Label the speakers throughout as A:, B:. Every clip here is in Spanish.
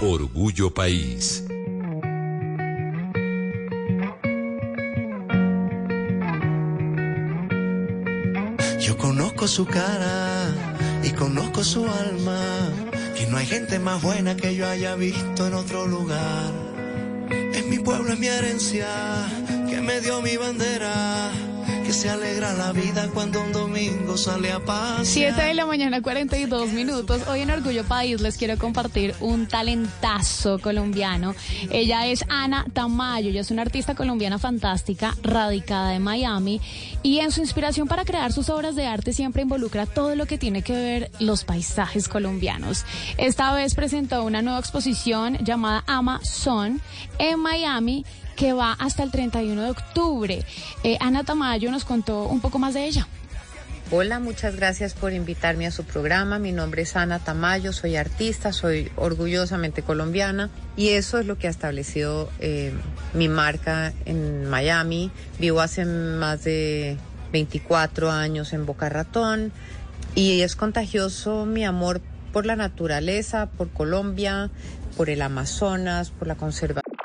A: Orgullo País.
B: Yo conozco su cara y conozco su alma, que no hay gente más buena que yo haya visto en otro lugar. Es mi pueblo, es mi herencia, que me dio mi bandera, se alegra la vida cuando un domingo sale a paz.
C: 7 de la mañana, 42 minutos. Hoy en Orgullo País les quiero compartir un talentazo colombiano. Ella es Ana Tamayo, ella es una artista colombiana fantástica, radicada en Miami. Y en su inspiración para crear sus obras de arte siempre involucra todo lo que tiene que ver los paisajes colombianos. Esta vez presentó una nueva exposición llamada Amazon en Miami que va hasta el 31 de octubre. Eh, Ana Tamayo nos contó un poco más de ella.
D: Hola, muchas gracias por invitarme a su programa. Mi nombre es Ana Tamayo, soy artista, soy orgullosamente colombiana y eso es lo que ha establecido eh, mi marca en Miami. Vivo hace más de 24 años en Boca Ratón y es contagioso mi amor por la naturaleza, por Colombia, por el Amazonas, por la conservación.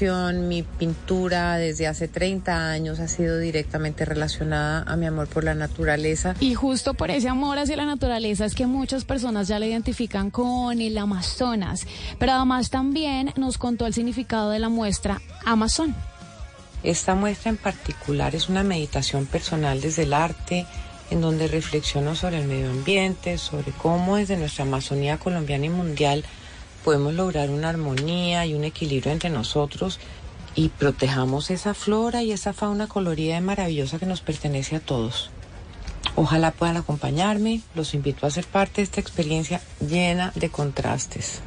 D: Mi pintura desde hace 30 años ha sido directamente relacionada a mi amor por la naturaleza.
C: Y justo por ese amor hacia la naturaleza es que muchas personas ya la identifican con el Amazonas. Pero además también nos contó el significado de la muestra Amazon.
D: Esta muestra en particular es una meditación personal desde el arte, en donde reflexiono sobre el medio ambiente, sobre cómo desde nuestra Amazonía colombiana y mundial podemos lograr una armonía y un equilibrio entre nosotros y protejamos esa flora y esa fauna colorida y maravillosa que nos pertenece a todos. Ojalá puedan acompañarme, los invito a ser parte de esta experiencia llena de contrastes.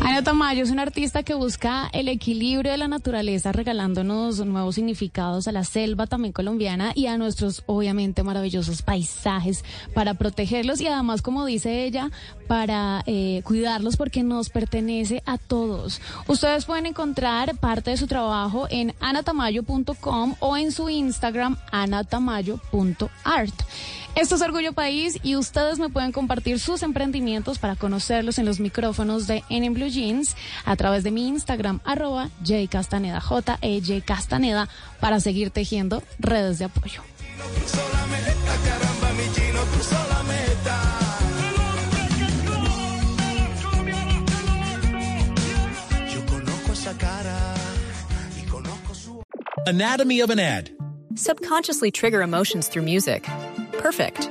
C: Ana Tamayo es una artista que busca el equilibrio de la naturaleza, regalándonos nuevos significados a la selva también colombiana y a nuestros, obviamente, maravillosos paisajes para protegerlos y además, como dice ella, para eh, cuidarlos porque nos pertenece a todos. Ustedes pueden encontrar parte de su trabajo en anatamayo.com o en su Instagram anatamayo.art. Esto es Orgullo País y ustedes me pueden compartir sus emprendimientos para conocerlos en los micrófonos de En Blue Jeans a través de mi Instagram, arroba jcastaneda, j e -J Castaneda, para seguir tejiendo redes de apoyo.
B: Y
E: Anatomy of an ad.
F: Subconsciously trigger emotions through music. Perfect.